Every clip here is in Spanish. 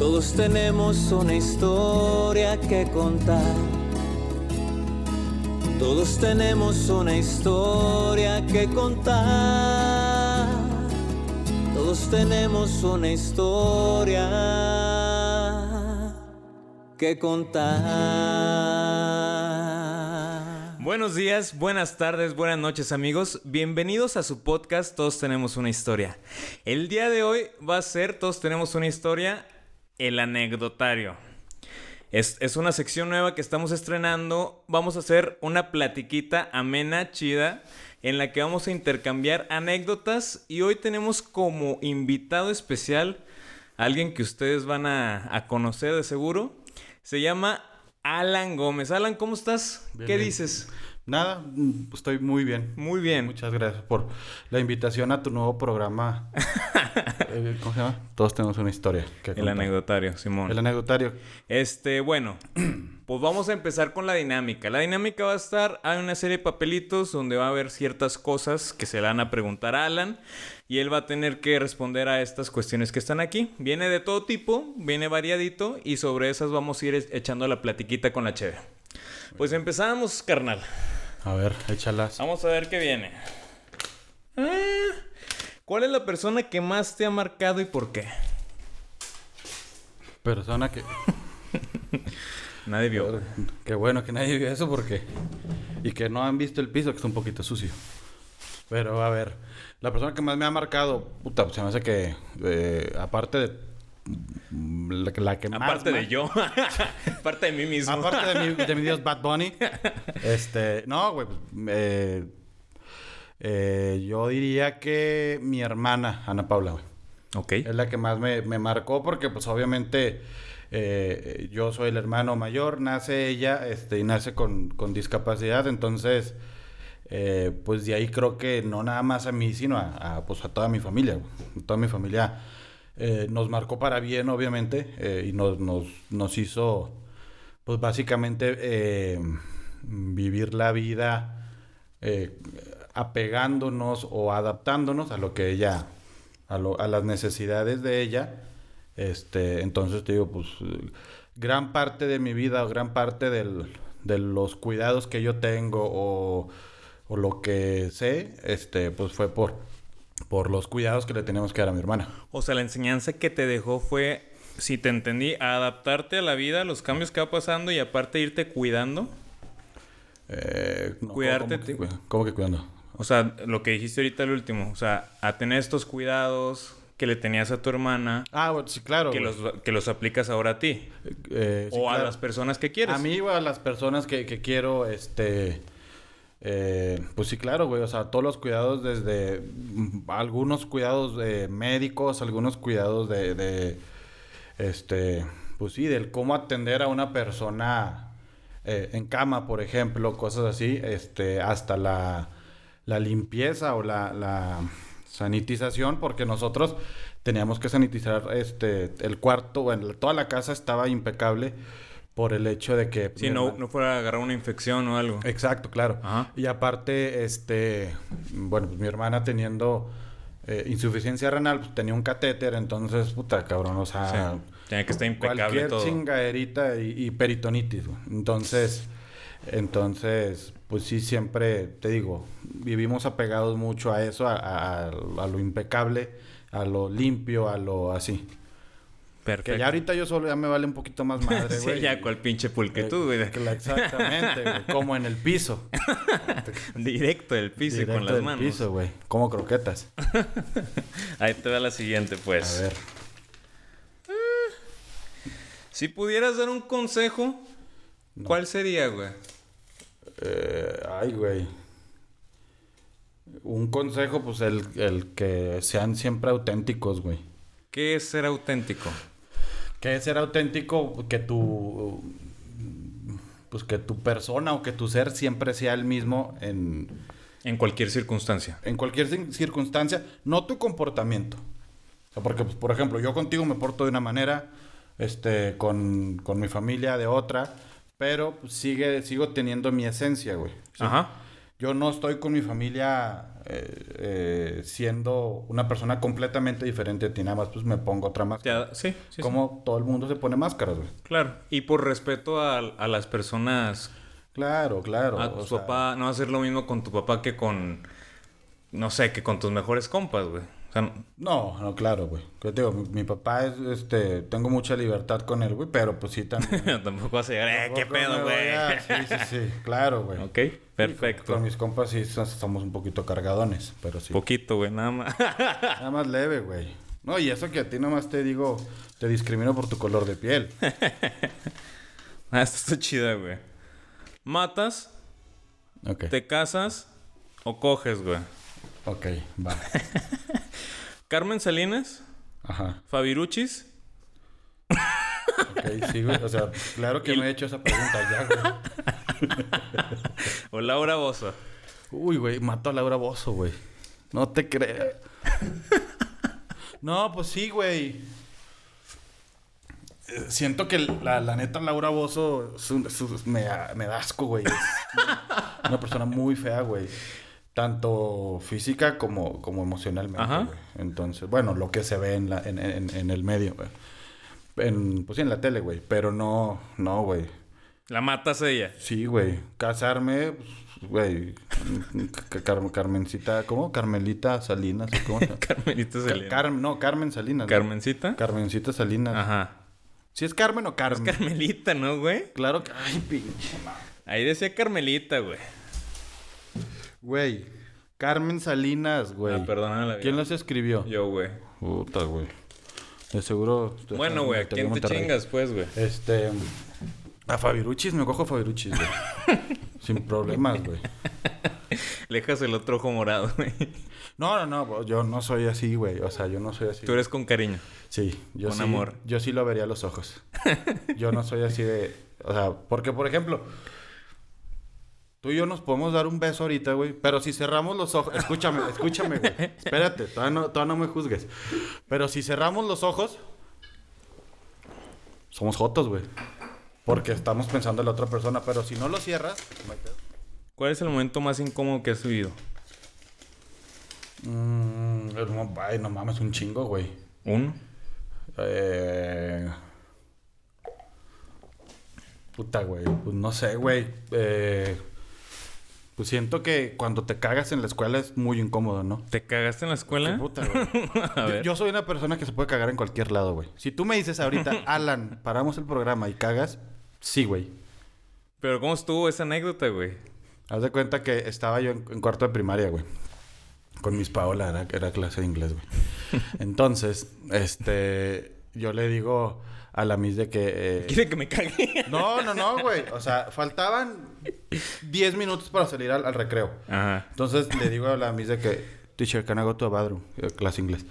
Todos tenemos una historia que contar. Todos tenemos una historia que contar. Todos tenemos una historia que contar. Buenos días, buenas tardes, buenas noches amigos. Bienvenidos a su podcast Todos tenemos una historia. El día de hoy va a ser Todos tenemos una historia, el anecdotario. Es, es una sección nueva que estamos estrenando. Vamos a hacer una platiquita amena, chida, en la que vamos a intercambiar anécdotas. Y hoy tenemos como invitado especial a alguien que ustedes van a, a conocer de seguro. Se llama Alan Gómez. Alan, ¿cómo estás? Bien, ¿Qué bien. dices? Nada, mm, estoy muy bien. Muy bien. Muchas gracias por la invitación a tu nuevo programa. Eh, ¿Cómo se llama? Todos tenemos una historia. que El anecdotario, Simón. El anecdotario. Este, bueno, pues vamos a empezar con la dinámica. La dinámica va a estar, hay una serie de papelitos donde va a haber ciertas cosas que se le van a preguntar a Alan y él va a tener que responder a estas cuestiones que están aquí. Viene de todo tipo, viene variadito y sobre esas vamos a ir echando la platiquita con la cheve. Pues empezamos, carnal. A ver, échalas. Vamos a ver qué viene. Ah, ¿Cuál es la persona que más te ha marcado y por qué? Persona que... Nadie vio. Qué bueno que nadie vio eso porque... Y que no han visto el piso, que está un poquito sucio. Pero, a ver, la persona que más me ha marcado, puta, pues se me hace que... eh, aparte de... La, que- la que más... Aparte de yo. Aparte de mí mismo. Aparte de mi, de mi dios Bad Bunny. Este, no, güey. pues, eh, eh, yo diría que mi hermana, Ana Paula, güey. Ok. Es la que más me, me marcó porque, pues, obviamente, eh, yo soy el hermano mayor, nace ella, este, y nace con, con discapacidad, entonces, eh, pues, de ahí creo que no nada más a mí, sino a, a, pues, a toda mi familia, güey. Toda mi familia eh, nos marcó para bien, obviamente, eh, y nos, nos, nos hizo, pues, básicamente, eh, vivir la vida apegándonos o adaptándonos a lo que ella, a, lo- a las necesidades de ella. Este, entonces te digo, pues gran parte de mi vida o gran parte del- de los cuidados que yo tengo o, o lo que sé, este, pues fue por, por los cuidados que le tenemos que dar a mi hermana. O sea, la enseñanza que te dejó fue, si te entendí, a adaptarte a la vida, a los cambios que va pasando y aparte irte cuidando. Eh, no, Cuidarte ¿cómo que, cuida- cómo que cuidando? O sea, lo que dijiste ahorita el último. O sea, a tener estos cuidados que le tenías a tu hermana, Ah, bueno, sí, claro. que, los, que los aplicas ahora a ti. Eh, sí, o a claro. las personas que quieres. A mí o a las personas que, que quiero, este... eh, pues sí, claro, güey. O sea, todos los cuidados desde... mm, Algunos cuidados de médicos, algunos cuidados de... de, este... Pues sí, del cómo atender a una persona eh, en cama, por ejemplo, cosas así. Este, hasta la, la limpieza o la, la sanitización, porque nosotros teníamos que sanitizar este, el cuarto, bueno, toda la casa estaba impecable por el hecho de que... Si no, no fuera a agarrar una infección o algo. Exacto, claro. Ajá. Y aparte, este, bueno, pues mi hermana teniendo eh, insuficiencia renal, pues tenía un catéter, entonces, puta, cabrón, o sea, Sí. Tenía que estar impecable cualquier todo. chingaderita y, y peritonitis, güey. Entonces, entonces, pues sí, siempre, te digo, vivimos apegados mucho a eso, a, a- a lo impecable, a lo limpio, a lo así. Perfecto. Que ya ahorita yo solo ya me vale un poquito más madre, güey. sí, ya cual pinche pulquetud, güey. Eh, Exactamente, güey. Como en el piso. Directo del piso y con Directo las del manos. piso, güey. Como croquetas. Ahí te va la siguiente, pues. A ver. Si pudieras dar un consejo, No. ¿cuál sería, güey? Eh, ay, güey. Un consejo, pues el, el que sean siempre auténticos, güey. ¿Qué es ser auténtico? Que es ser auténtico, que tu. Pues que tu persona o que tu ser siempre sea el mismo en, En cualquier circunstancia. en cualquier circunstancia, no tu comportamiento. O sea, porque, pues, por ejemplo, yo contigo me porto de una manera, este, con, con mi familia de otra, pero sigue, sigo teniendo mi esencia, güey. ¿sí? Ajá. Yo no estoy con mi familia eh, eh, siendo una persona completamente diferente a ti, nada más pues me pongo otra máscara. Ya, sí, sí, sí. Como todo el mundo se pone máscaras, güey. Claro. Y por respeto a, a las personas, Claro, claro. a tu o sea, papá, no hacer lo mismo con tu papá que con, no sé, que con tus mejores compas, güey. O sea, No, no, claro, güey. Que te digo, mi, mi papá es, este, tengo mucha libertad con él, güey, pero pues sí también. tampoco vas a llegar, eh, qué pedo, güey. a- Sí, sí, sí, claro, güey. ok, perfecto. Con mis compas sí so- somos un poquito cargadones, pero sí. Poquito, güey, nada más. Nada más leve, güey. No, y eso que a ti nomás te digo, te discrimino por tu color de piel. ah, esto está chida, güey. ¿Matas, te casas o coges, güey? Ok, va. Carmen Salinas, Ajá. Fabiruchis, Ok, sí, güey. O sea, claro que me he hecho esa pregunta ya, güey. o Laura Bozo. Uy, güey, mató a Laura Bozo, güey. No te creas. No, pues sí, güey. Eh, Siento que la, la neta Laura Bozo es un- es un- me, da- me da asco, güey. Es una persona muy fea, güey. Tanto física como, como emocionalmente, Ajá. Entonces, bueno, lo que se ve en, la, en, en- en el medio, güey. En, pues sí, en la tele, güey. Pero no, no, güey. La matas ella. Sí, güey. Casarme, pues, güey. Ca- Car- Carmencita, ¿cómo? Carmelita Salinas, ¿cómo? Carmelita Ca- Salinas. Carmen, no, Carmen Salinas. ¿Carmencita? Carmencita Salinas. Ajá. ¿Sí es Carmen o Carmen? Carmelita, ¿no, güey? Claro que. Ay, pinche Ahí decía Carmelita, güey. Güey. Carmen Salinas, güey. Ah, perdóname la vida. ¿Quién las escribió? Yo, güey. Puta, güey. De seguro. Bueno, güey, ¿a quién te Monterrey. chingas, pues, güey? Este. A Fabiruchis, me cojo a Fabiruchis, güey. Sin problemas, güey. Le dejas el otro ojo morado, güey. No, no, no, yo no soy así, güey. O sea, yo no soy así. Tú eres con cariño. Sí, yo Con sí. amor. Yo sí lo vería a los ojos. yo no soy así de. O sea, porque, por ejemplo, tú y yo nos podemos dar un beso ahorita, güey. Pero si cerramos los ojos. Escúchame, escúchame, güey. Espérate, todavía no, todavía no me juzgues. Pero si cerramos los ojos. Somos jotos, güey. Porque estamos pensando en la otra persona. Pero si no lo cierras. ¿Cuál es el momento más incómodo que has vivido? Mm, no, ay, no mames, un chingo, güey. ¿Uno? Eh... Puta, güey. Pues no sé, güey. Eh... Pues siento que cuando te cagas en la escuela es muy incómodo, ¿no? ¿Te cagaste en la escuela? Puta. A Yo, soy una persona que se puede cagar en cualquier lado, güey. Si tú me dices ahorita, Alan, paramos el programa y cagas, sí, güey. Pero ¿cómo estuvo esa anécdota, güey? Haz de cuenta que estaba yo en, en cuarto de primaria, güey. Con mis Paola, era, era clase de inglés, güey. Entonces, este... Yo le digo a la Miss de que... eh, Quiere que me cague. No, no, no, güey. O sea, faltaban 10 minutos para salir al, al recreo. Ajá. Entonces le digo a la Miss de que, teacher, can I go to a bathroom? Clase inglés.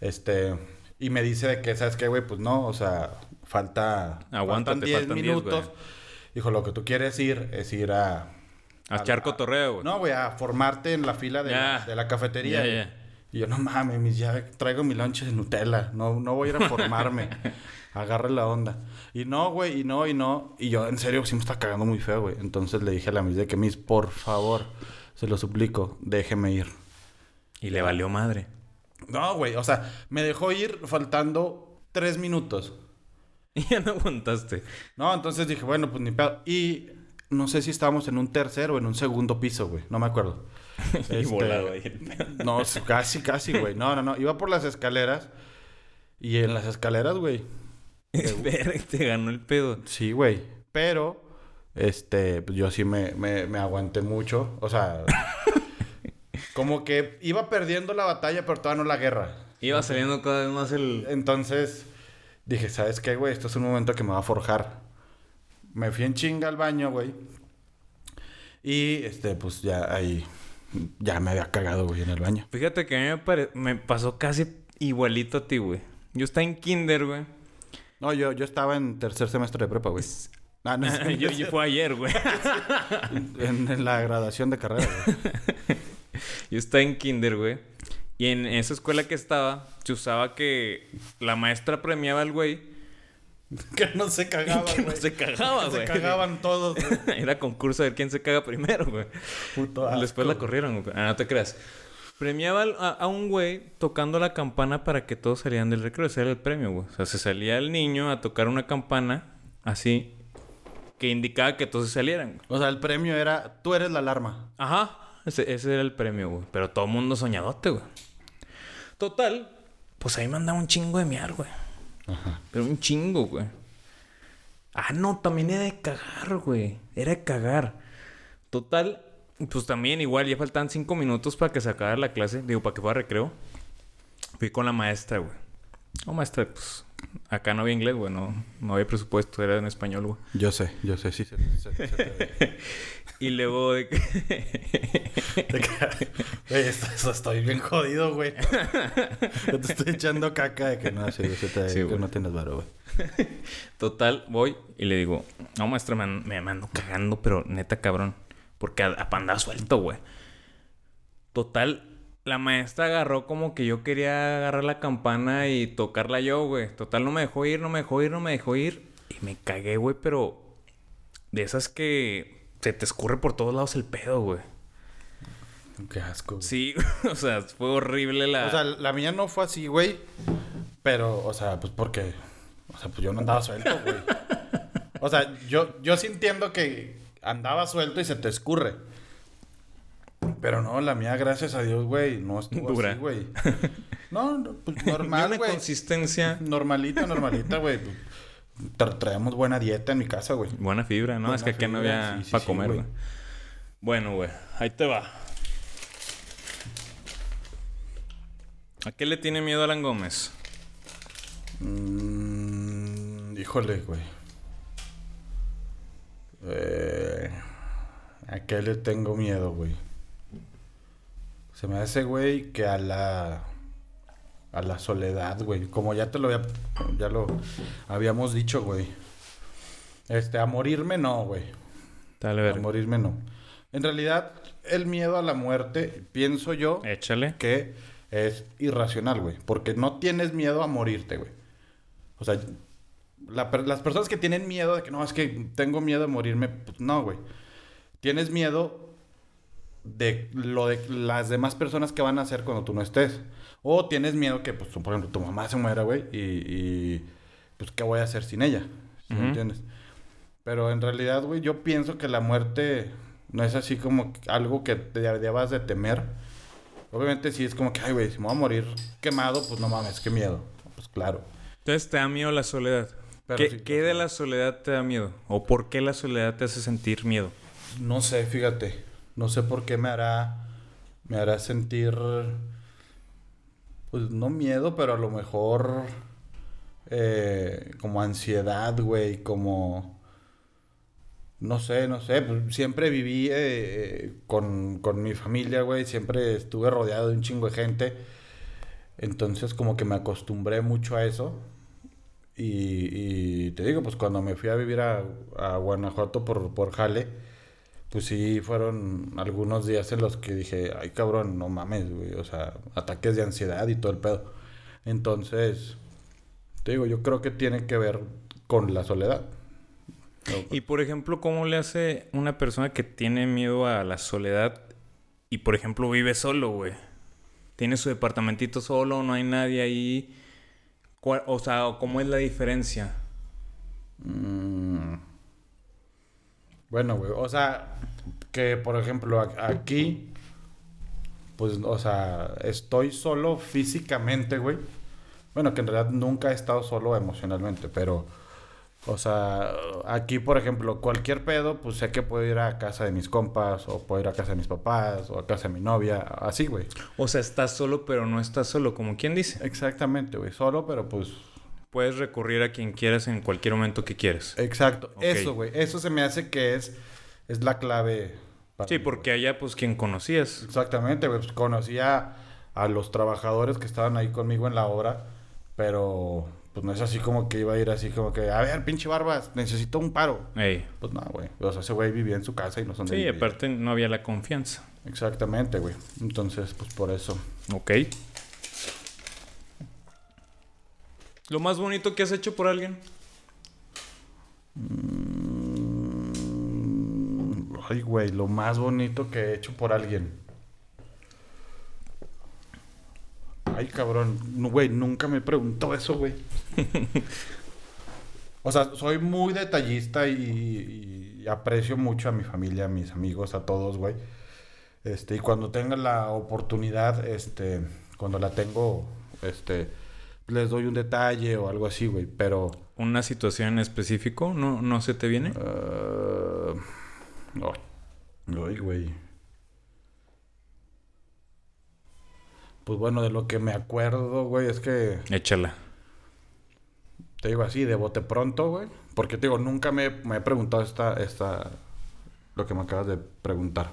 Este, y me dice de que, ¿sabes qué, güey? Pues no, o sea, falta. Aguántate, faltan 10, güey. Dijo, lo que tú quieres ir es ir a. A echar cotorreo, güey. No, güey, a formarte en la fila de, de la cafetería. Ya, güey. Y yo, no mames, mis, ya traigo mi lonche de Nutella. No, no voy a ir a formarme. Agarre la onda. Y no, güey, y no, y no. Y yo, en serio, sí me está cagando muy feo, güey. Entonces le dije a la Miss de que, Miss, por favor, se lo suplico, déjeme ir. Y le valió madre. No, güey, o sea, me dejó ir faltando tres minutos. Y ya no aguantaste. No, entonces dije, bueno, pues ni pedo. Y no sé si estábamos en un tercer o en un segundo piso, güey. No me acuerdo. Y Este, volado ahí el pedo. No, casi, casi, güey. No, no, no. Iba por las escaleras. Y en las escaleras, güey. Te ganó el pedo. Sí, güey. Pero, este, pues yo sí me, me, me aguanté mucho. O sea, como que iba perdiendo la batalla, pero todavía no la guerra. Iba saliendo cada vez más el... Entonces, dije, ¿sabes qué, güey? Esto es un momento que me va a forjar. Me fui en chinga al baño, güey. Y, este, pues ya ahí, ya me había cagado, güey, en el baño. Fíjate que a mí me, pare- me pasó casi igualito a ti, güey. Yo estaba en kinder, güey. No, yo, yo estaba en tercer semestre de prepa, güey. Ah, no, es- yo, yo fue ayer, güey. en, en la graduación de carrera, güey. Yo estaba en kinder, güey. Y en esa escuela que estaba, se usaba que la maestra premiaba al güey que no se cagaba, que no güey. se cagaba, Se güey. cagaban todos, güey. Era concurso de quién se caga primero, güey. Puto asco. Después la corrieron, güey. Ah, no te creas. Premiaba a, a un güey tocando la campana para que todos salieran del recreo. Ese era el premio, güey. O sea, se salía el niño a tocar una campana así que indicaba que todos se salieran. güey. O sea, el premio era, tú eres la alarma. Ajá. Ese, ese era el premio, güey. Pero todo el mundo soñadote, güey. Total, pues ahí mandaba un chingo de miar, güey. Pero un chingo, güey. Ah, no, también era de cagar, güey. Era de cagar. Total, pues también igual, ya faltaban cinco minutos para que se acabara la clase. Digo, para que fuera recreo. Fui con la maestra, güey. No, maestra, pues acá no había inglés, güey. No, no había presupuesto, era en español, güey. Yo sé, yo sé, sí. se- se- se te. Y luego de que... Güey, esto- esto estoy bien jodido, güey. Yo te estoy echando caca de que no, sí, se te Sí, que no tienes varo, güey. Total, voy y le digo, no, maestra, me, me, me ando cagando, pero neta, cabrón. Porque a, a andaba suelto, güey. Total, la maestra agarró como que yo quería agarrar la campana y tocarla yo, güey. Total, no me dejó ir, no me dejó ir, no me dejó ir. Y me cagué, güey, pero de esas que se te escurre por todos lados el pedo, güey. Qué asco. güey. Sí, o sea, fue horrible la... O sea, la mía no fue así, güey. Pero, o sea, pues porque. O sea, pues yo no andaba suelto, güey. O sea, yo, yo sí entiendo que andaba suelto y se te escurre. Pero no, la mía, gracias a Dios, güey, no estuvo Dura. así, güey. No, no, pues normal, una güey. consistencia, Normalita, normalita, güey. Tra- traíamos buena dieta en mi casa, güey. buena fibra, ¿no? Buena es que aquí no había sí, sí, para sí, comer, güey. güey. Bueno, güey, ahí te va. ¿A qué le tiene miedo Alan Gómez? Mm, híjole, güey. Eh, ¿A qué le tengo miedo, güey? Se me hace, güey, que a la... A la soledad, güey. Como ya te lo había... Ya lo habíamos dicho, güey. Este, a morirme no, güey. Dale, A ver. morirme no. En realidad, el miedo a la muerte, pienso yo, Échale. que es irracional, güey. Porque no tienes miedo a morirte, güey. O sea, la las personas que tienen miedo de que no, es que tengo miedo de morirme, pues no, güey. Tienes miedo de lo de las demás personas que van a hacer cuando tú no estés. O tienes miedo que, pues, por ejemplo, tu mamá se muera, güey, y, y, pues, ¿qué voy a hacer sin ella? ¿Sí me Ujú. entiendes? Pero en realidad, güey, yo pienso que la muerte no es así como algo que te debas de temer. Obviamente sí es como que, ay, güey, si me voy a morir quemado, pues no mames, qué miedo. Pues claro. Entonces te da miedo la soledad. Pero ¿Qué, sí, qué de la soledad te da miedo? ¿O por qué la soledad te hace sentir miedo? No sé, fíjate. No sé por qué me hará. Me hará sentir. Pues no miedo, pero a lo mejor. eh, como ansiedad, güey. Como. No sé, no sé. pues, siempre viví eh, con, con mi familia, güey. Siempre estuve rodeado de un chingo de gente. Entonces, como que me acostumbré mucho a eso. Y, y te digo, pues cuando me fui a vivir a, a Guanajuato por, por Jale, pues sí fueron algunos días en los que dije, ay cabrón, no mames, güey. O sea, ataques de ansiedad y todo el pedo. Entonces, te digo, yo creo que tiene que ver con la soledad. Y por ejemplo, ¿cómo le hace una persona que tiene miedo a la soledad y por ejemplo vive solo, güey? Tiene su departamentito solo, no hay nadie ahí. ¿Cuál- O sea, ¿cómo es la diferencia? Mm. Bueno, güey, o sea, que por ejemplo aquí, pues, o sea, estoy solo físicamente, güey. Bueno, que en realidad nunca he estado solo emocionalmente, pero, o sea, aquí, por ejemplo, cualquier pedo, pues sé que puedo ir a casa de mis compas, o puedo ir a casa de mis papás, o a casa de mi novia, así, güey. O sea, estás solo, pero no estás solo, como quien dice. Exactamente, güey, solo, pero pues Puedes recurrir a quien quieras en cualquier momento que quieras. Exacto. Ok. Eso, güey. Eso se me hace que es, es la clave. para Sí, mí, porque güey. allá, pues, quien conocías. Exactamente, güey. Pues, conocía a los trabajadores que estaban ahí conmigo en la obra, pero pues no es así como que iba a ir así como que, a ver, pinche barbas, necesito un paro. Ey. Pues no, güey. O sea, ese güey vivía en su casa y no son de Sí, vivir. aparte no había la confianza. Exactamente, güey. Entonces, pues por eso. Ok. ¿Lo más bonito que has hecho por alguien? Mm, Ay, güey, lo más bonito que he hecho por alguien. Ay, cabrón. No, güey, nunca me preguntó eso, güey. o sea, soy muy detallista y, y aprecio mucho a mi familia, a mis amigos, a todos, güey. Este, y cuando tenga la oportunidad, este, cuando la tengo, este, les doy un detalle o algo así, güey, pero... ¿Una situación en específico no, no se te viene? Uh, no. Ay, güey. Pues bueno, de lo que me acuerdo, güey, es que... Échala. Te digo así, de bote pronto, güey. Porque te digo, nunca me, me he preguntado esta, esta... Lo que me acabas de preguntar.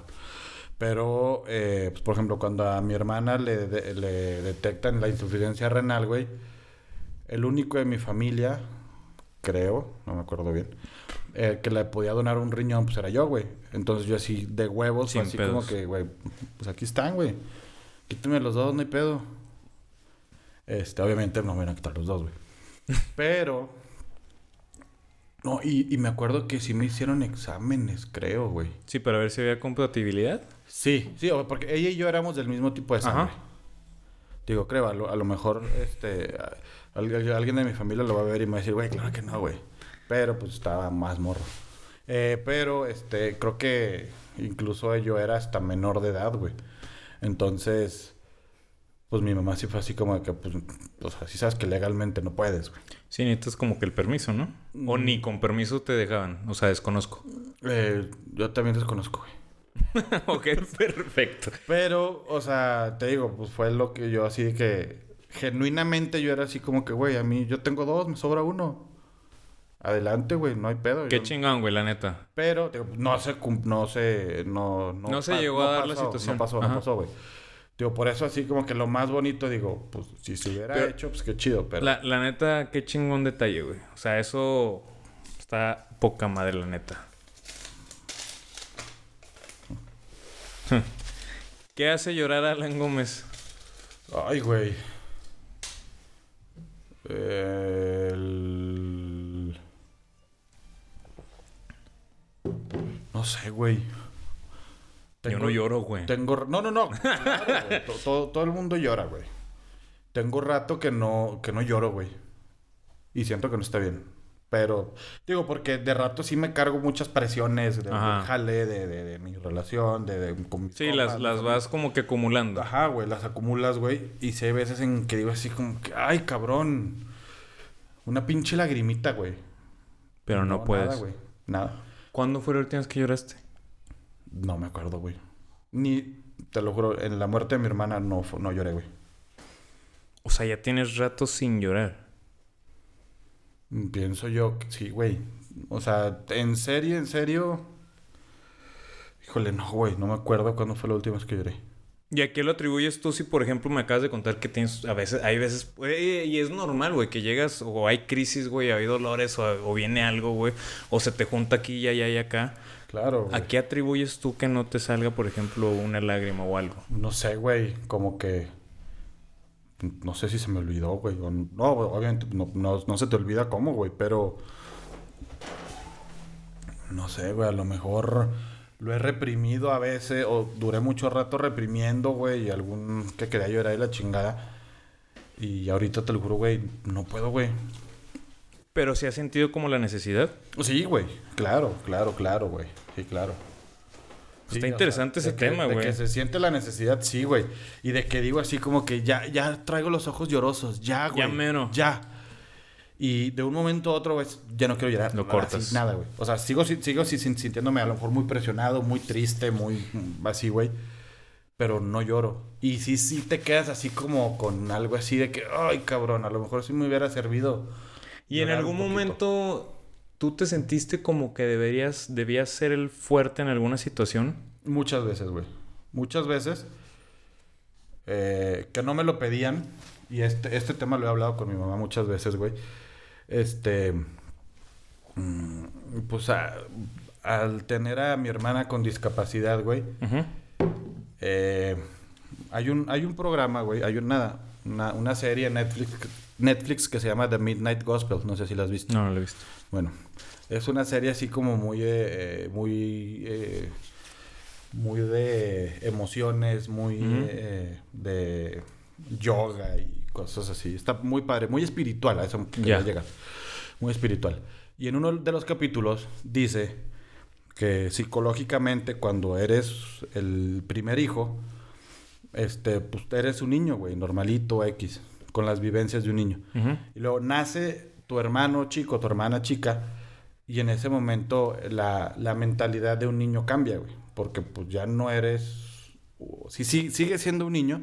Pero, eh, pues, por ejemplo, cuando a mi hermana le, de- le detectan la insuficiencia renal, güey, el único de mi familia, creo, no me acuerdo bien, eh, que le podía donar un riñón, pues era yo, güey. Entonces yo así de huevos, Sin así pedos. como que, güey, pues aquí están, güey. Quítame los dos, no hay pedo. Este, obviamente no me van a quitar los dos, güey. Pero... No, y, y me acuerdo que sí me hicieron exámenes, creo, güey. Sí, para ver si había compatibilidad. Sí, sí, porque ella y yo éramos del mismo tipo de sangre. Ajá. Digo, creo, a lo, a lo mejor este, a- alguien de mi familia lo va a ver y me va a decir, güey, claro que no, güey. Pero pues estaba más morro. Eh, pero este, creo que incluso yo era hasta menor de edad, güey. Entonces, pues mi mamá sí fue así como de que, pues, o sea, sí sabes que legalmente no puedes, güey. Sí, necesitas como que el permiso, ¿no? O Mm. ni con permiso te dejaban. O sea, desconozco. Eh, yo también desconozco, güey. ok, perfecto. Pero, o sea, te digo, pues fue lo que yo así que genuinamente yo era así como que, güey, a mí yo tengo dos, me sobra uno. Adelante, güey, no hay pedo. Qué Yo- chingón, güey, la neta. Pero digo, no se no se no No se pa- llegó a dar la pasó, situación. No pasó, Ajá. no pasó, güey. Digo, por eso así como que lo más bonito digo, pues si se hubiera Pero- hecho, pues qué chido, pero La, la neta, qué chingón detalle, güey. O sea, eso está poca madre, la neta. ¿Qué hace llorar a Alan Gómez? Ay, güey. El... No sé, güey. Yo no lloro, güey. Tengo... No, no, no. Claro, todo, todo el mundo llora, güey. Tengo rato que no, que no lloro, güey. Y siento que no está bien. Pero, digo, porque de rato sí me cargo muchas presiones de, jale, de, de, de mi relación, de, con Sí, las, las ¿no? vas como que acumulando. Ajá, güey, las acumulas, güey. Y hay veces en que digo así como que, ay, cabrón. Una pinche lagrimita, güey. Pero no, puedes. Nada, güey. Nada. ¿Cuándo fue la última vez que lloraste? No me acuerdo, güey. Ni, te lo juro, en la muerte de mi hermana no, no lloré, güey. O sea, ya tienes rato sin llorar. Pienso yo sí, güey. O sea, en serio, en serio. Híjole, no, güey. No me acuerdo cuándo fue la última vez que lloré. ¿Y a qué lo atribuyes tú si, por ejemplo, me acabas de contar que tienes, a veces, hay veces, y es normal, güey, que llegas o hay crisis, güey, hay dolores o, o viene algo, güey, o se te junta aquí y allá y acá. Claro. güey. ¿A qué atribuyes tú que no te salga, por ejemplo, una lágrima o algo? No sé, güey. Como que. No sé si se me olvidó, güey. No, obviamente no, no, no se te olvida cómo, güey. Pero. No sé, güey. A lo mejor lo he reprimido a veces. O duré mucho rato reprimiendo, güey. Y algún que quería llorar y la chingada. Y ahorita te lo juro, güey. No puedo, güey. Pero si has sentido como la necesidad. Sí, güey. Claro, claro, claro, güey. Sí, claro. Está Sí, o interesante sea, ese de que- tema, De güey. que se siente la necesidad, sí, güey. Y de que digo así como que ya, ya traigo los ojos llorosos, ya, güey. Ya mero. Ya. Y de un momento a otro, güey, ya no quiero llorar. Lo Así, cortas. nada, güey. O sea, sigo, si- sigo si- sin- sintiéndome a lo mejor muy presionado, muy triste, muy así, güey. Pero no lloro. Y sí, sí te quedas así como con algo así de que, ay, cabrón, a lo mejor sí me hubiera servido. Y en algún momento, ¿tú te sentiste como que deberías, debías ser el fuerte en alguna situación? Muchas veces, güey. Muchas veces. eh, que no me lo pedían. Y este, este tema lo he hablado con mi mamá muchas veces, güey. Este. mm, Pues a- al tener a mi hermana con discapacidad, güey. Eh, hay, un, hay un programa, güey. Hay una, una, una serie en Netflix, Netflix que se llama The Midnight Gospel. No sé si la has visto. No, no lo he visto. Bueno, es una serie así como muy, eh, eh, muy, eh, muy de emociones, muy eh, de, yoga y cosas así. Está muy padre, muy espiritual, a eso quería Ya. llegar. Muy espiritual. Y en uno de los capítulos dice que psicológicamente cuando eres el primer hijo, este, pues eres un niño, güey, normalito, X, con las vivencias de un niño. Y luego nace tu hermano chico, tu hermana chica, y en ese momento la, la mentalidad de un niño cambia, güey. Porque pues ya no eres... Sí, sí, sigues siendo un niño,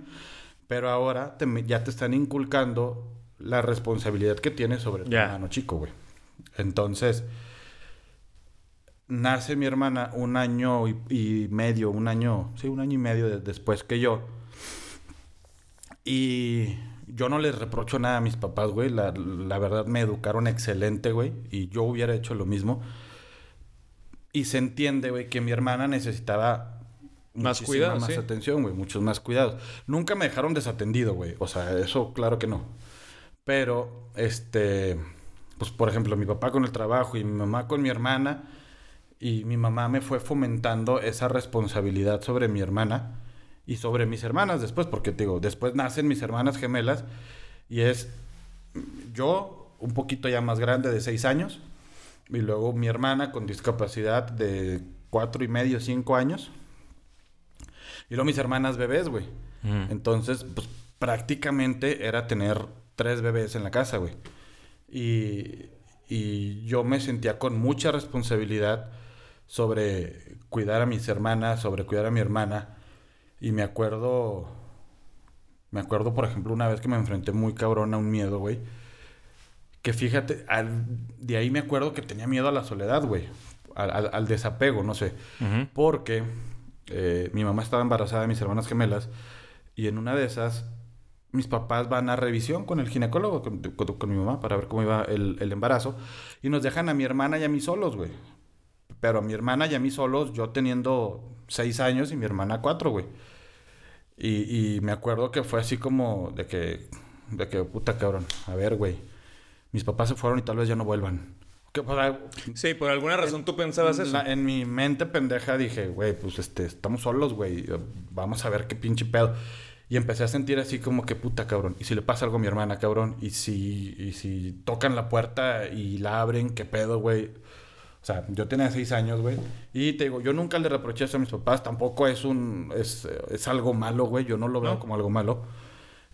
pero ahora te ya te están inculcando la responsabilidad que tienes sobre tu hermano chico, güey. Entonces, nace mi hermana un año y, y medio, un año, sí, un año y medio de- después que yo. Y yo no les reprocho nada a mis papás, güey. La, la verdad me educaron excelente, güey. Y yo hubiera hecho lo mismo. Y se entiende, güey, que mi hermana necesitaba Más cuidado, más sí. atención, güey. Muchos más cuidados. Nunca me dejaron desatendido, güey. O sea, eso claro que no. Pero, este... Pues, por ejemplo, mi papá con el trabajo y mi mamá con mi hermana. Y mi mamá me fue fomentando esa responsabilidad sobre mi hermana y sobre mis hermanas después, porque te digo, después nacen mis hermanas gemelas y es yo un poquito ya más grande de seis años y luego mi hermana con discapacidad de cuatro y medio, cinco años y luego mis hermanas bebés, güey. Ujú. Entonces, pues prácticamente era tener tres bebés en la casa, güey. Y, y yo me sentía con mucha responsabilidad sobre cuidar a mis hermanas, sobre cuidar a mi hermana. Y me acuerdo, me acuerdo, por ejemplo, una vez que me enfrenté muy cabrón a un miedo, güey. Que fíjate, al- de ahí me acuerdo que tenía miedo a la soledad, güey. Al, al- al desapego, no sé. Porque eh, mi mamá estaba embarazada de mis hermanas gemelas y en una de esas mis papás van a revisión con el ginecólogo, con, con- con mi mamá, para ver cómo iba el, el embarazo y nos dejan a mi hermana y a mí solos, güey. Pero a mi hermana y a mí solos, yo teniendo seis años y mi hermana cuatro, güey. Y, y me acuerdo que fue así como de que, de que, puta cabrón, a ver, güey, mis papás se fueron y tal vez ya no vuelvan. Que, Sí, por alguna razón tú pensabas eso. la- en mi mente pendeja dije, güey, pues este, estamos solos, güey. Vamos a ver qué pinche pedo. Y empecé a sentir así como que puta, cabrón. Y si le pasa algo a mi hermana, cabrón. Y si, y si tocan la puerta y la abren, qué pedo, güey. O sea, yo tenía seis años, güey. Y te digo, yo nunca le reproché eso a mis papás. Tampoco es un... Es, es algo malo, güey. Yo no lo veo No. como algo malo.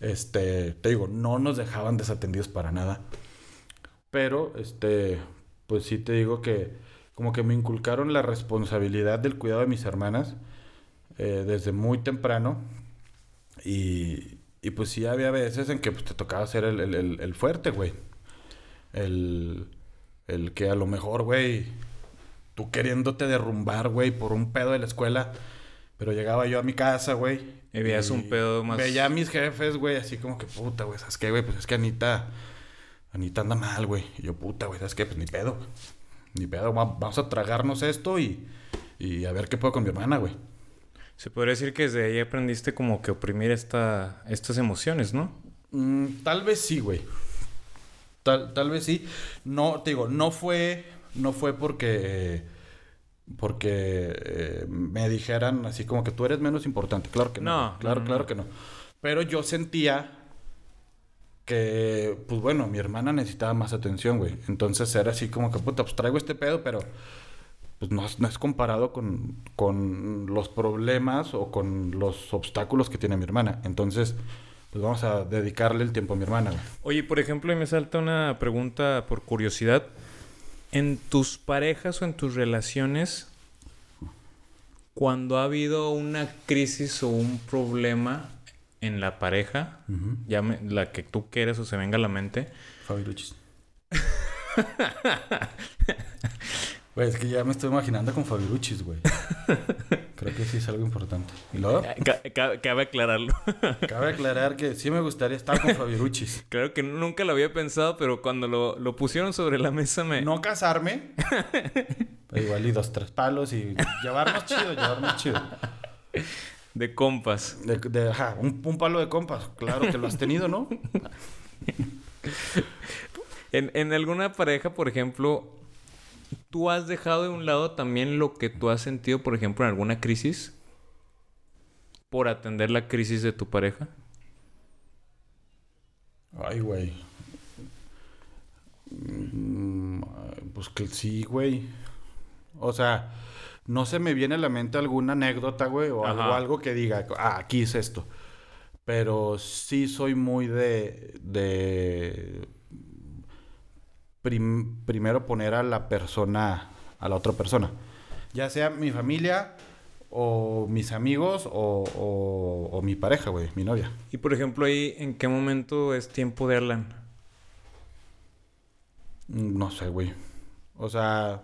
Este... Te digo, no nos dejaban desatendidos para nada. Pero, este... Pues sí te digo que... Como que me inculcaron la responsabilidad del cuidado de mis hermanas. eh, desde muy temprano. Y... Y pues sí había veces en que pues, te tocaba ser el, el- el- el fuerte, güey. El... El que a lo mejor, güey, tú queriéndote derrumbar, güey, por un pedo de la escuela. Pero llegaba yo a mi casa, güey. Y veías un pedo más- Veía a mis jefes, güey, así como que puta, güey, ¿sabes qué, güey? Pues es que Anita. Anita anda mal, güey. Y yo, puta, güey, ¿sabes qué? Pues ni pedo. Ni pedo, va- vamos a tragarnos esto y. Y a ver qué puedo con mi hermana, güey. Se podría decir que desde ahí aprendiste como que oprimir esta, estas emociones, ¿no? Mm, tal vez sí, güey. Tal, tal vez sí. No, te digo, no fue, no fue porque, porque eh, me dijeran así como que tú eres menos importante. Claro que no. No, claro, no, claro no. que no. Pero yo sentía que, pues bueno, mi hermana necesitaba más atención, güey. Entonces era así como que, puta, pues traigo este pedo, pero pues no, es- no es comparado con, con los problemas o con los obstáculos que tiene mi hermana. Entonces, pues vamos a dedicarle el tiempo a mi hermana, güey. Oye, por ejemplo, y me salta una pregunta por curiosidad. En tus parejas o en tus relaciones, cuando ha habido una crisis o un problema en la pareja, llame- la que tú quieres o se venga a la mente, Fabi Luchis. Güey, es que ya me estoy imaginando con Fabi Luchis, güey. Creo que sí es algo importante. ¿Y luego? ca- ca- cabe aclararlo. Cabe aclarar que sí me gustaría estar con Fabi Luchis. claro que nunca lo había pensado, pero cuando lo, lo pusieron sobre la mesa me... No casarme. pero igual y dos, tres palos y llevarnos chido, llevarnos chido. De compas. De, de- ajá, un, un palo de compas. Claro que lo has tenido, ¿no? En, en alguna pareja, por ejemplo, ¿tú has dejado de un lado también lo que tú has sentido, por ejemplo, en alguna crisis? Por atender la crisis de tu pareja. Ay, güey. Mm, Pues que sí, güey. O sea, no se me viene a la mente alguna anécdota, güey, o algo, que diga, ah, aquí es esto. Pero sí soy muy de. de. Prim- primero poner a la persona. a la otra persona. Ya sea mi familia, o mis amigos, o, o, o mi pareja, güey, mi novia. Y por ejemplo, ahí, ¿en qué momento es tiempo de Alan? No sé, güey. O sea,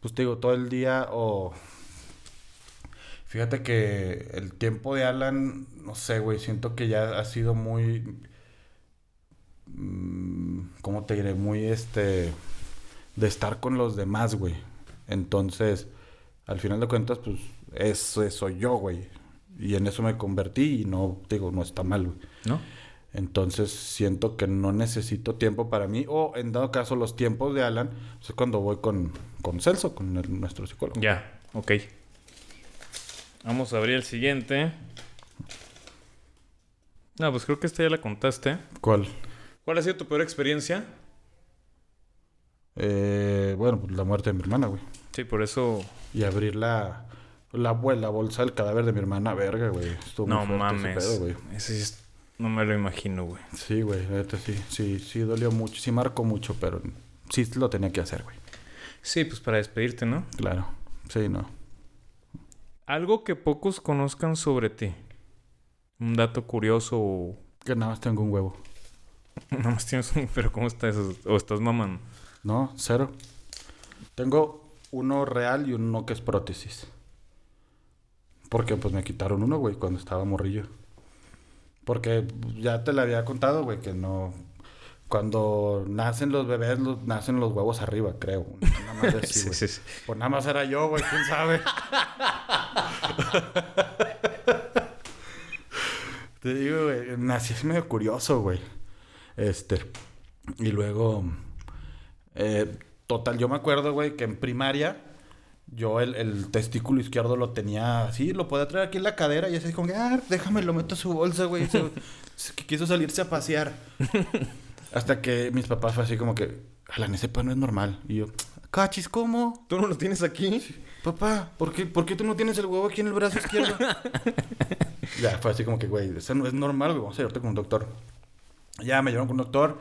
pues te digo, todo el día o... Fíjate que el tiempo de Alan, no sé, güey, siento que ya ha sido muy... ¿Cómo te diré? Muy este... De estar con los demás, güey. Entonces, al final de cuentas, pues, eso soy yo, güey. Y en eso me convertí y no, digo, no está mal, güey. ¿No? Entonces siento que no necesito tiempo para mí. O en dado caso, los tiempos de Alan, pues, es cuando voy con, con Celso, con el- nuestro psicólogo. Ya, ok. Vamos a abrir el siguiente. No, pues creo que esta ya la contaste. ¿Cuál? ¿Cuál ha sido tu peor experiencia? Eh, bueno, pues la muerte de mi hermana, güey. Sí, por eso. Y abrir la, la, la bolsa del cadáver de mi hermana, verga, güey. Estuvo muy No ese mames. pedo, güey. Ese es- no me lo imagino, güey. Sí, güey, neta sí. Sí, sí dolió mucho. Sí marcó mucho, pero sí lo tenía que hacer, güey. Sí, pues para despedirte, ¿no? Claro. Sí, no. Algo que pocos conozcan sobre ti. Un dato curioso o... Que nada más tengo un huevo. Nada más tienes un... Pero ¿cómo está eso? ¿O estás mamando? No, cero. Tengo uno real y uno que es prótesis. Porque pues me quitaron uno, güey, cuando estaba morrillo. Porque ya te lo había contado, güey, que no... Cuando nacen los bebés, los- nacen los huevos arriba, creo. Nada más así, Sí, sí, sí. Pues nada más era yo, güey, quién sabe. Te digo, güey, nací es medio curioso, güey. Este. Y luego. eh, total, yo me acuerdo, güey, que en primaria. Yo el, el testículo izquierdo lo tenía así, lo podía traer aquí en la cadera y así como que, ah, déjame, lo meto a su bolsa, güey. Se- se- que quiso salirse a pasear. Hasta que mis papás fue así como que, Alan, ese pan no es normal. Y yo, cachis, ¿cómo? ¿Tú no lo tienes aquí? Papá, ¿por qué, ¿por qué tú no tienes el huevo aquí en el brazo izquierdo? ya, fue así como que, güey, eso no es normal, güey, vamos a llevarte con un doctor. Ya me llevaron con un doctor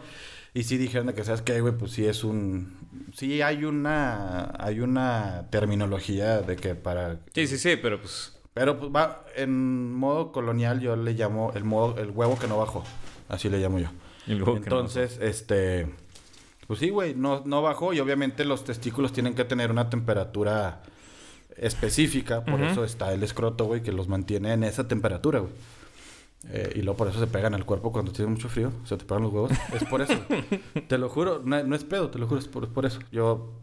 y sí dijeron de que, ¿sabes qué, güey? Pues sí es un... Sí hay una... Hay una terminología de que para... Sí, sí, sí, pero pues... Pero pues va, en modo colonial yo le llamo el modo, el huevo que no bajó. Así le llamo yo. que no. Entonces, este... Pues sí, güey, no, no bajó y obviamente los testículos tienen que tener una temperatura específica. Por eso está el escroto, güey, que los mantiene en esa temperatura, güey. Eh, y luego por eso se pegan al cuerpo cuando tiene mucho frío. Se te pegan los huevos. Es por eso. te lo juro, no, no es pedo, te lo juro, es por, es por eso. Yo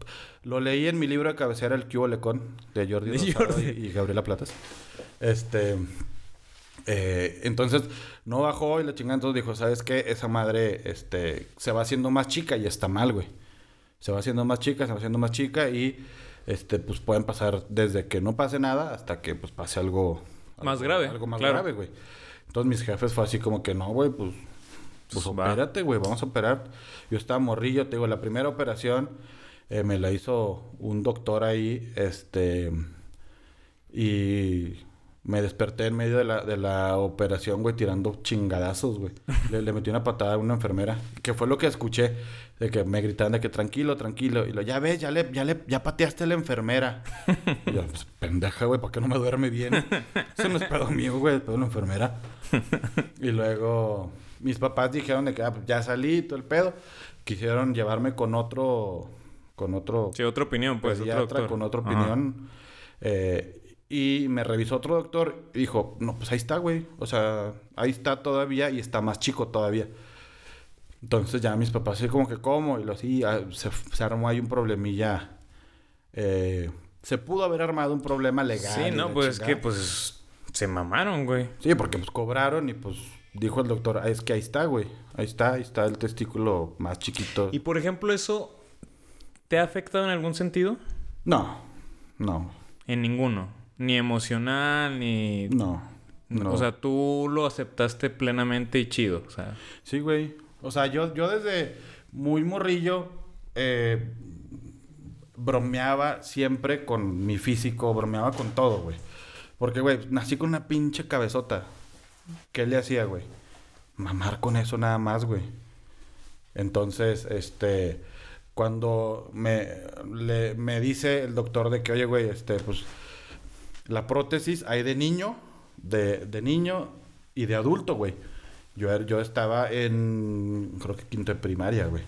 lo leí en mi libro de cabecera, El Cubo Lecón, de Jordi Jordi. y, y Gabriela Platas. Este... eh, entonces no bajó y la chingada entonces dijo, ¿sabes qué? Esa madre este, se va haciendo más chica y está mal, güey. Se va haciendo más chica, se va haciendo más chica y este, pues pueden pasar desde que no pase nada hasta que pues pase algo... Más algo- grave, Algo más claro. grave, güey. Entonces mis jefes fue así como que no, güey, pues... Pues Pues, opérate, güey, vamos a operar. Yo estaba morrillo, te digo, la primera operación eh, me la hizo un doctor ahí, este... Y me desperté en medio de la, de la operación, güey, tirando chingadazos, güey. Le, le metí una patada a una enfermera. Que fue lo que escuché. De que me gritaban de que tranquilo, tranquilo. Y lo, ya ves, ya le, ya le, ya pateaste a la enfermera. y yo, pues, pendeja, güey, ¿para qué no me duerme bien? Eso no es pedo mío, güey, es pedo de la enfermera. y luego mis papás dijeron de que ah, pues, ya salí, todo el pedo. Quisieron llevarme con otro, con otro Sí, otra opinión, pues. otro pediatra doctor. con otra opinión. Eh, y me revisó otro doctor y dijo, no, pues ahí está, güey. O sea, ahí está todavía y está más chico todavía. Entonces ya mis papás, así como que, ¿cómo? Y lo así, ah, se, se armó ahí un problemilla. eh, se pudo haber armado un problema legal. Sí, no, pues es que pues se mamaron, güey. Sí, porque pues cobraron y pues dijo el doctor, "Ah, es que ahí está, güey. Ahí está, ahí está el testículo más chiquito. Y por ejemplo, eso ¿te ha afectado en algún sentido? No, no, En ninguno. Ni emocional, ni no. No. O sea, tú lo aceptaste plenamente y chido. O sea, Sí, güey. O sea, yo, yo desde muy morrillo eh, bromeaba siempre con mi físico, bromeaba con todo, güey. Porque, güey, nací con una pinche cabezota. ¿Qué le hacía, güey? Mamar con eso nada más, güey. Entonces, este, cuando me, le- me dice el doctor de que, oye, güey, este, pues, la prótesis hay de niño, de, de niño y de adulto, güey. Yo, er- yo estaba en, creo que quinto de primaria, güey.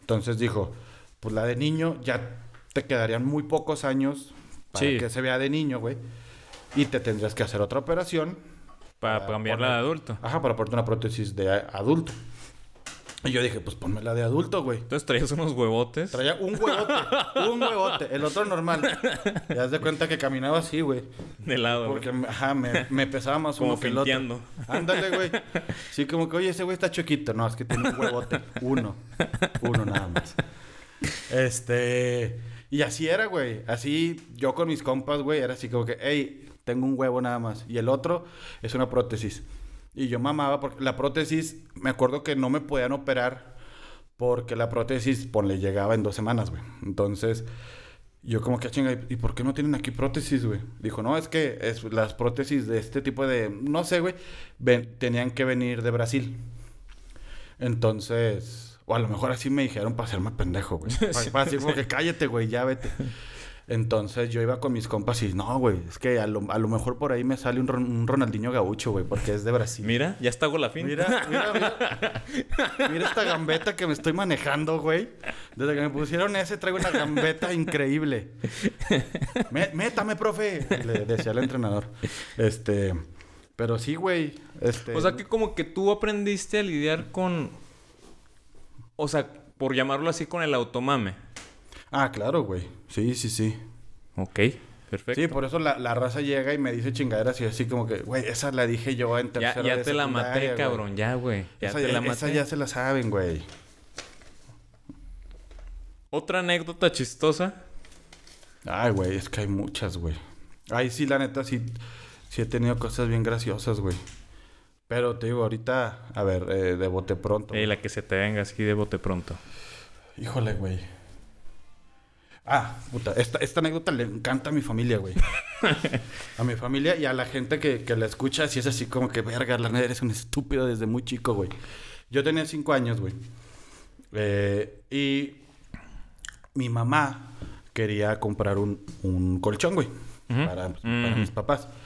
Entonces dijo, pues la de niño ya te quedarían muy pocos años para Sí. que se vea de niño, güey. Y te tendrías que hacer otra operación. para Para cambiarla de adulto. Ajá, para ponerte una prótesis de adulto. Y yo dije, pues ponme la de adulto, güey. Entonces traías unos huevotes. Traía un huevote, un huevote, el otro normal. Y haz de cuenta que caminaba así, güey. De lado. güey. Porque, ajá, me, me pesaba más Como uno que el otro. Ándale, güey. Sí, como que, oye, ese güey está chiquito. No, es que tiene un huevote. Uno. Uno nada más. Este... Y así era, güey. Así, yo con mis compas, güey, era así como que, hey, tengo un huevo nada más. Y el otro es una prótesis. Y yo mamaba porque la prótesis, me acuerdo que no me podían operar porque la prótesis, ponle, llegaba en dos semanas, güey. Entonces, yo como que, "Ah, chinga, ¿y por qué no tienen aquí prótesis, güey? Dijo, no, es que es, las prótesis de este tipo de, no sé, güey, ven- tenían que venir de Brasil. Entonces, o a lo mejor así me dijeron para hacerme pendejo, güey. Para, para decir como que cállate, güey, ya vete. Entonces yo iba con mis compas y no, güey, es que a lo, a lo mejor por ahí me sale un, Ron- un Ronaldinho gaucho, güey, porque es de Brasil. Mira, ya está hago la fin. Mira, mira, mira. Mira esta gambeta que me estoy manejando, güey. Desde que me pusieron ese, traigo una gambeta increíble. "Mé- Métame, profe. Le decía al entrenador. Este. Pero sí, güey. Este. O sea que como que tú aprendiste a lidiar con... O sea, por llamarlo así, con el automame. Ah, claro, güey. Sí, sí, sí. Ok, perfecto. Sí, por eso la, la raza llega y me dice chingaderas y así como que, güey, esa la dije yo en ya tercero ya de te la maté, güey. cabrón. Ya, güey. Ya esa, te la esa maté. ya se la saben, güey. Otra anécdota chistosa. Ay, güey, es que hay muchas, güey. Ay, sí, la neta, sí, sí he tenido cosas bien graciosas, güey. Pero te digo, ahorita, a ver, eh, de bote pronto. Eh, la que se te venga así de bote pronto. Híjole, güey. Ah, puta, esta, esta anécdota le encanta a mi familia, güey. a mi familia y a la gente que, que la escucha, si es así como que, verga, la neta, eres un estúpido desde muy chico, güey. Yo tenía cinco años, güey. Eh, y mi mamá quería comprar un, un colchón, güey. Para, pues, para mis papás.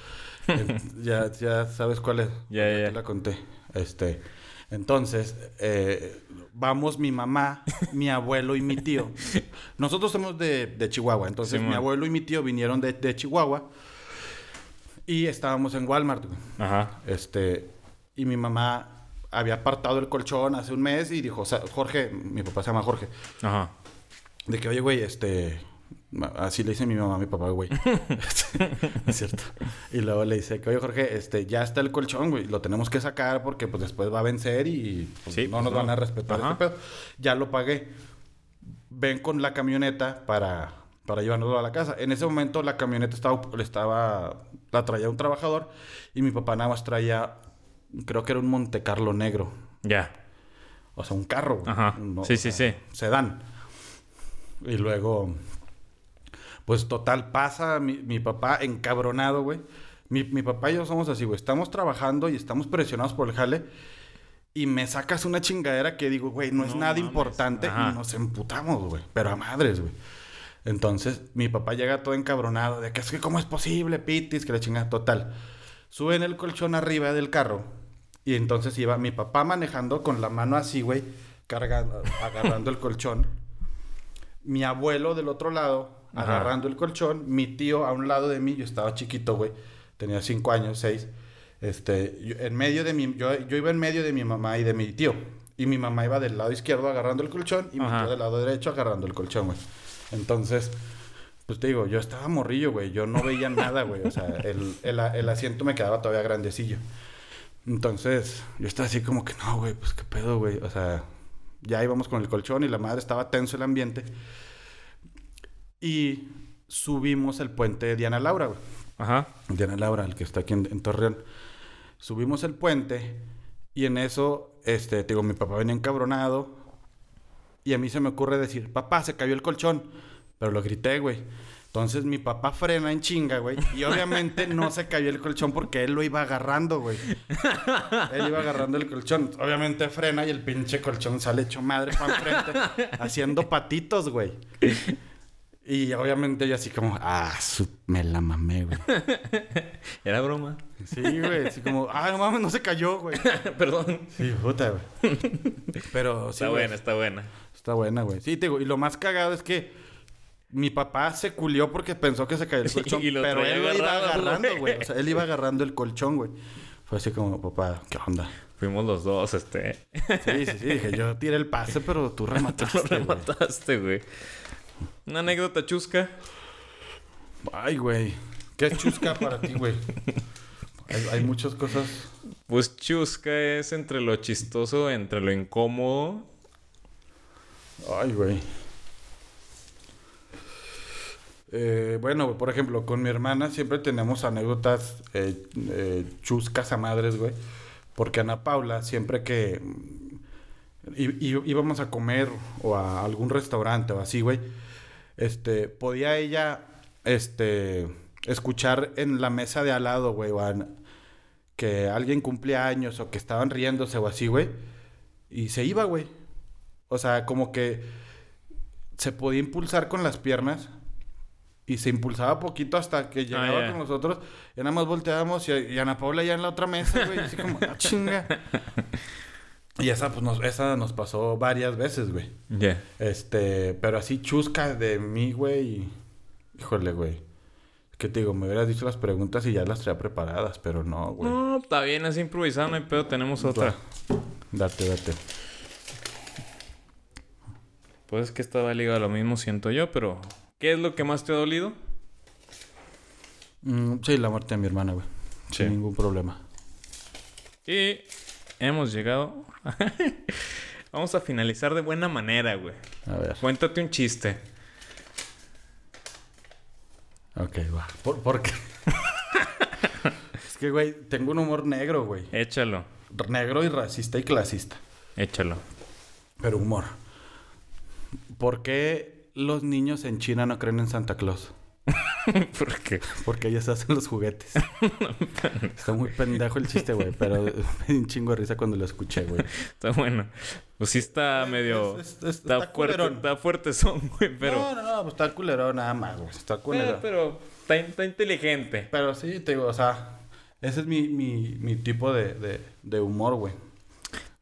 Eh, ya, ya sabes cuál es. Ya, ya. te la conté. Este, entonces, eh, vamos mi mamá, mi abuelo y mi tío. Nosotros somos de, de Chihuahua. Entonces, mi abuelo y mi tío vinieron de, de Chihuahua. Y estábamos en Walmart. Ajá. Este, y mi mamá había apartado el colchón hace un mes y dijo, o sea, Jorge, mi papá se llama Jorge, Ajá. de que, oye, güey, este, así le dice mi mamá a mi papá, güey. Es cierto. Y luego le dice que, oye, Jorge, este, ya está el colchón, güey, lo tenemos que sacar porque, pues, después va a vencer y pues, Sí, no pues, nos no. van a respetar Ajá. este pedo. Ya lo pagué. Ven con la camioneta para, para llevárnoslo a la casa. En ese momento la camioneta estaba, estaba, la traía un trabajador y mi papá nada más traía, creo que era un Monte Carlo negro. Ya. O sea, un carro. Ajá. No, Sí, sí, sea, sí. Sedán. Y luego, pues total, pasa mi, mi papá encabronado, güey. Mi, mi papá y yo somos así, güey. Estamos trabajando y estamos presionados por el jale. Y me sacas una chingadera que digo, güey, no es nada mames. importante. Ajá. Y nos emputamos, güey. Pero a madres, güey. Entonces, mi papá llega todo encabronado de que es que, ¿cómo es posible, Pitis? Que la chingada, total. Suben el colchón arriba del carro. Y entonces iba mi papá manejando con la mano así, güey, cargando, agarrando el colchón. Mi abuelo del otro lado, Ajá. agarrando el colchón. Mi tío a un lado de mí, yo estaba chiquito, güey. Tenía cinco años, seis. Este, yo- en medio de mi, yo, yo iba en medio de mi mamá y de mi tío. Y mi mamá iba del lado izquierdo agarrando el colchón y mi tío del lado derecho agarrando el colchón, güey. Entonces, pues te digo, yo estaba morrillo, güey. Yo no veía nada, güey. O sea, el, el, el asiento me quedaba todavía grandecillo. Entonces, yo estaba así como que, no, güey, pues qué pedo, güey. O sea, ya íbamos con el colchón y la madre estaba tenso el ambiente. Y subimos el puente de Diana Laura, güey. Ajá. Diana Laura, el que está aquí en, en Torreón. Subimos el puente y en eso, este, te digo, mi papá venía encabronado y a mí se me ocurre decir, papá, se cayó el colchón. Pero lo grité, güey. Entonces mi papá frena en chinga, güey. Y obviamente no se cayó el colchón porque él lo iba agarrando, güey. Él iba agarrando el colchón. Obviamente frena y el pinche colchón sale hecho madre para enfrente. haciendo patitos, güey. Y obviamente yo así como, ah, su- me la mamé, güey. Era broma. Sí, güey. Así como, ah, no mames, no se cayó, güey. Perdón. Sí, puta, güey. Pero sí, está güey, buena, está buena. Está buena, güey. Sí, te digo, y lo más cagado es que mi papá se culió porque pensó que se cayó el colchón, Y lo pero él lo iba agarrado, agarrando, güey. güey. O sea, él iba agarrando el colchón, güey. Fue así como, papá, ¿qué onda? Fuimos los dos, este. Sí, sí, sí. Dije, yo tiré el pase, pero tú remataste, Lo güey. remataste, güey. Una anécdota chusca. Ay, güey. ¿Qué es chusca para ti, güey? Hay, hay muchas cosas. Pues chusca es entre lo chistoso, entre lo incómodo. Ay, güey. Eh, bueno, por ejemplo, con mi hermana siempre tenemos anécdotas eh, eh, chuscas a madres, güey. Porque Ana Paula, siempre que mm, íbamos a comer o a algún restaurante o así, güey, este, podía ella, este, escuchar en la mesa de al lado, güey, que alguien cumplía años o que estaban riéndose o así, güey, y se iba, güey. O sea, como que se podía impulsar con las piernas y se impulsaba poquito hasta que llegaba ya. con nosotros. Y nada más volteábamos y, y Ana Paula ya en la otra mesa, güey. Así como, ah, chinga. Y esa, pues, nos, esa nos pasó varias veces, güey. Ya. Este, pero así chusca de mí, güey. Híjole, güey. ¿Qué te digo? Me hubieras dicho las preguntas y ya las traía preparadas, pero no, güey. No, está bien, es improvisado, no hay pedo, tenemos otra. Date, date. Pues es que estaba ligado a lo mismo, siento yo, pero. ¿Qué es lo que más te ha dolido? Mm, sí, la muerte de mi hermana, güey. Sí. Sin ningún problema. Y hemos llegado. Vamos a finalizar de buena manera, güey. A ver. Cuéntate un chiste. Ok, va. ¿Por, por qué? es que, güey, tengo un humor negro, güey. Échalo, Negro y racista y clasista. échalo. Pero humor. ¿Por qué los niños en China no creen en Santa Claus? ¿Por qué? Porque ellos hacen los juguetes. Está muy pendejo el chiste, güey. Pero me dio un chingo de risa cuando lo escuché, güey. Está bueno. Pues sí está medio. es- es- está, está fuerte, culerón. está fuerte son, güey, pero. No, no, no. Pues está culerón nada más, güey. Está pero, culerón. pero está, está inteligente. Pero sí, te digo, o sea... Ese es mi, mi, mi tipo de, de, de humor, güey.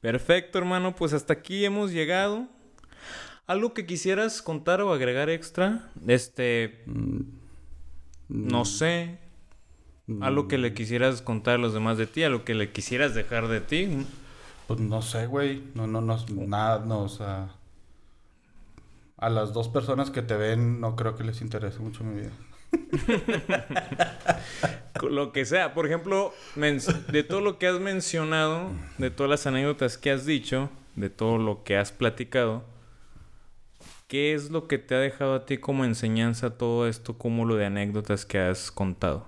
Perfecto, hermano. Pues hasta aquí hemos llegado. ¿Algo que quisieras contar o agregar extra? Este. Mm, No sé. Algo que le quisieras contar a los demás de ti, algo que le quisieras dejar de ti. Pues no sé, güey. No, no, no, nada, no, o sea... A las dos personas que te ven, no creo que les interese mucho mi vida. Lo que sea. Por ejemplo, de todo lo que has mencionado, de todas las anécdotas que has dicho, de todo lo que has platicado, ¿qué es lo que te ha dejado a ti como enseñanza todo esto cúmulo de anécdotas que has contado?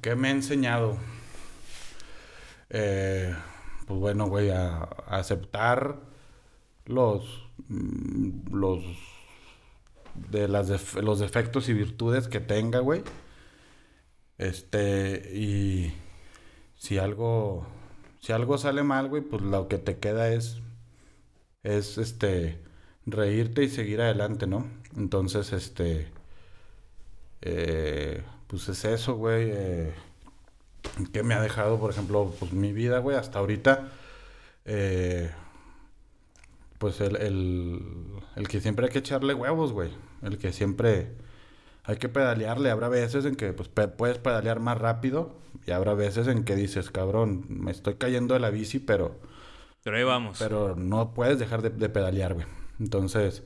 ¿Qué me ha enseñado? Eh, pues bueno, güey, a, aceptar los... mm, los... De las los defectos y virtudes que tenga, güey. Este, y si algo, si algo sale mal, güey, pues lo que te queda es, es, este, reírte y seguir adelante, ¿no? Entonces, este, eh, pues es eso, güey. eh, que me ha dejado, por ejemplo, pues mi vida, güey, hasta ahorita. eh, pues el, el, el que siempre hay que echarle huevos, güey. El que siempre hay que pedalearle. Habrá veces en que pues, puedes pedalear más rápido. Y habrá veces en que dices, cabrón, me estoy cayendo de la bici, pero, Pero ahí vamos. pero no puedes dejar de, de pedalear, güey. Entonces,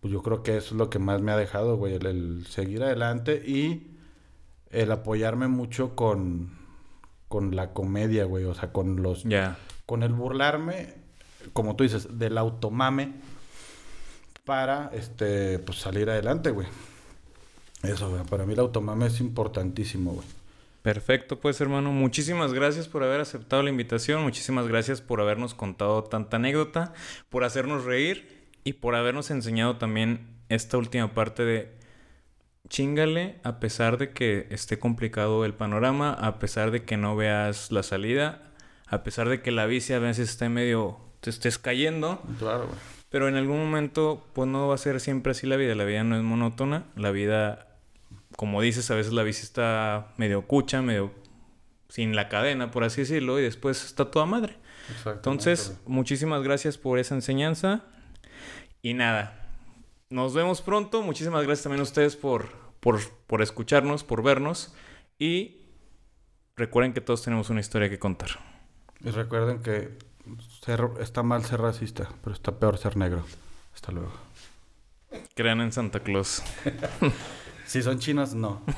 pues yo creo que eso es lo que más me ha dejado, güey. El, el seguir adelante y el apoyarme mucho con, con la comedia, güey. O sea, con los Ya. con el burlarme, como tú dices, del automame para este pues salir adelante, güey. Eso, güey. Para mí el automame es importantísimo, güey. Perfecto, pues hermano, muchísimas gracias por haber aceptado la invitación, muchísimas gracias por habernos contado tanta anécdota, por hacernos reír y por habernos enseñado también esta última parte de chingale a pesar de que esté complicado el panorama, a pesar de que no veas la salida, a pesar de que la bici a veces esté medio te estés cayendo. Claro, güey. Pero en algún momento, pues no va a ser siempre así la vida. La vida no es monótona. La vida como dices, a veces la bici está medio cucha, medio sin la cadena, por así decirlo, y después está toda madre. Entonces, muchísimas gracias por esa enseñanza. Y nada, nos vemos pronto. Muchísimas gracias también a ustedes por, por, por escucharnos, por vernos. Y recuerden que todos tenemos una historia que contar. Y recuerden que está mal ser racista, pero está peor ser negro. Hasta luego. Crean en Santa Claus. Si son chinos, no.